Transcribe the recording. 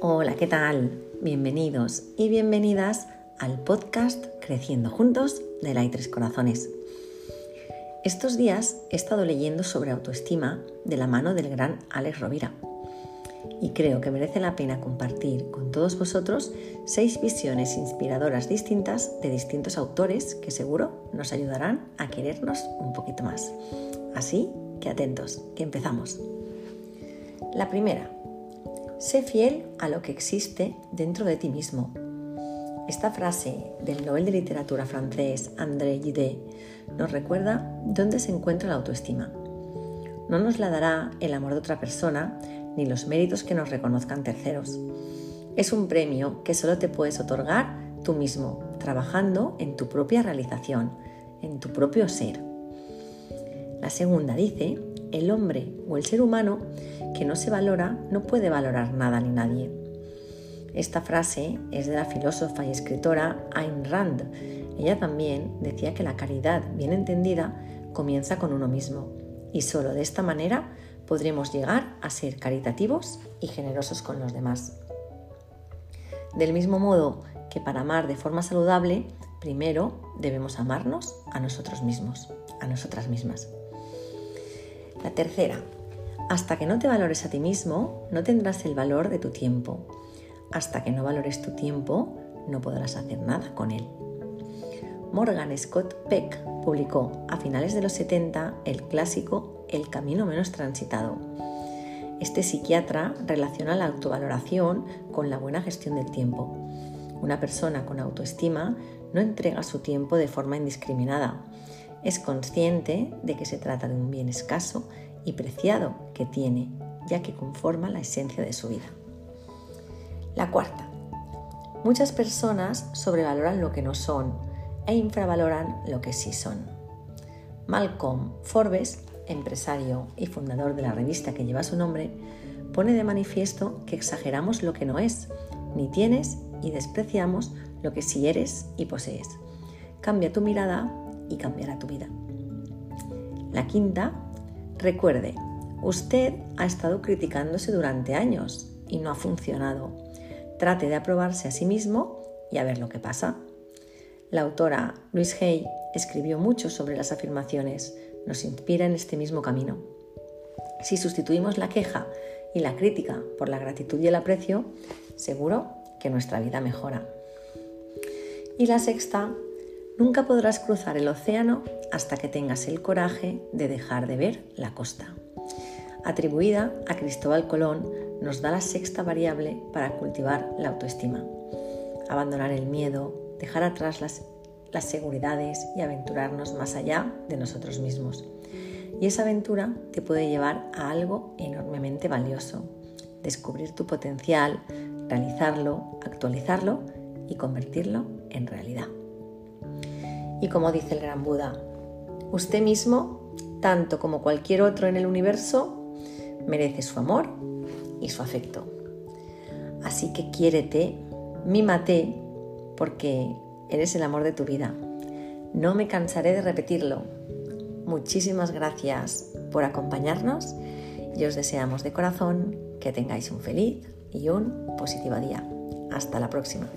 Hola, ¿qué tal? Bienvenidos y bienvenidas al podcast Creciendo Juntos de la Tres Corazones. Estos días he estado leyendo sobre autoestima de la mano del gran Alex Rovira y creo que merece la pena compartir con todos vosotros seis visiones inspiradoras distintas de distintos autores que seguro nos ayudarán a querernos un poquito más. Así que atentos, que empezamos. La primera, sé fiel a lo que existe dentro de ti mismo. Esta frase del Nobel de Literatura francés André Gide nos recuerda dónde se encuentra la autoestima. No nos la dará el amor de otra persona ni los méritos que nos reconozcan terceros. Es un premio que solo te puedes otorgar tú mismo, trabajando en tu propia realización, en tu propio ser. La segunda dice, el hombre o el ser humano que no se valora no puede valorar nada ni nadie. Esta frase es de la filósofa y escritora Ayn Rand. Ella también decía que la caridad bien entendida comienza con uno mismo y solo de esta manera podremos llegar a ser caritativos y generosos con los demás. Del mismo modo que para amar de forma saludable, primero debemos amarnos a nosotros mismos, a nosotras mismas. La tercera, hasta que no te valores a ti mismo, no tendrás el valor de tu tiempo. Hasta que no valores tu tiempo, no podrás hacer nada con él. Morgan Scott Peck publicó a finales de los 70 el clásico El camino menos transitado. Este psiquiatra relaciona la autovaloración con la buena gestión del tiempo. Una persona con autoestima no entrega su tiempo de forma indiscriminada. Es consciente de que se trata de un bien escaso y preciado que tiene, ya que conforma la esencia de su vida. La cuarta. Muchas personas sobrevaloran lo que no son e infravaloran lo que sí son. Malcolm Forbes, empresario y fundador de la revista que lleva su nombre, pone de manifiesto que exageramos lo que no es, ni tienes y despreciamos lo que sí eres y posees. Cambia tu mirada y cambiará tu vida. La quinta Recuerde, usted ha estado criticándose durante años y no ha funcionado. Trate de aprobarse a sí mismo y a ver lo que pasa. La autora Louise Hay escribió mucho sobre las afirmaciones, nos inspira en este mismo camino. Si sustituimos la queja y la crítica por la gratitud y el aprecio, seguro que nuestra vida mejora. Y la sexta, nunca podrás cruzar el océano hasta que tengas el coraje de dejar de ver la costa. Atribuida a Cristóbal Colón, nos da la sexta variable para cultivar la autoestima. Abandonar el miedo, dejar atrás las, seguridades y aventurarnos más allá de nosotros mismos. Y esa aventura te puede llevar a algo enormemente valioso. Descubrir tu potencial, realizarlo, actualizarlo y convertirlo en realidad. Y como dice el gran Buda, Usted mismo, tanto como cualquier otro en el universo, merece su amor y su afecto. Así que quiérete, mímate, porque eres el amor de tu vida. No me cansaré de repetirlo. Muchísimas gracias por acompañarnos y os deseamos de corazón que tengáis un feliz y un positivo día. Hasta la próxima.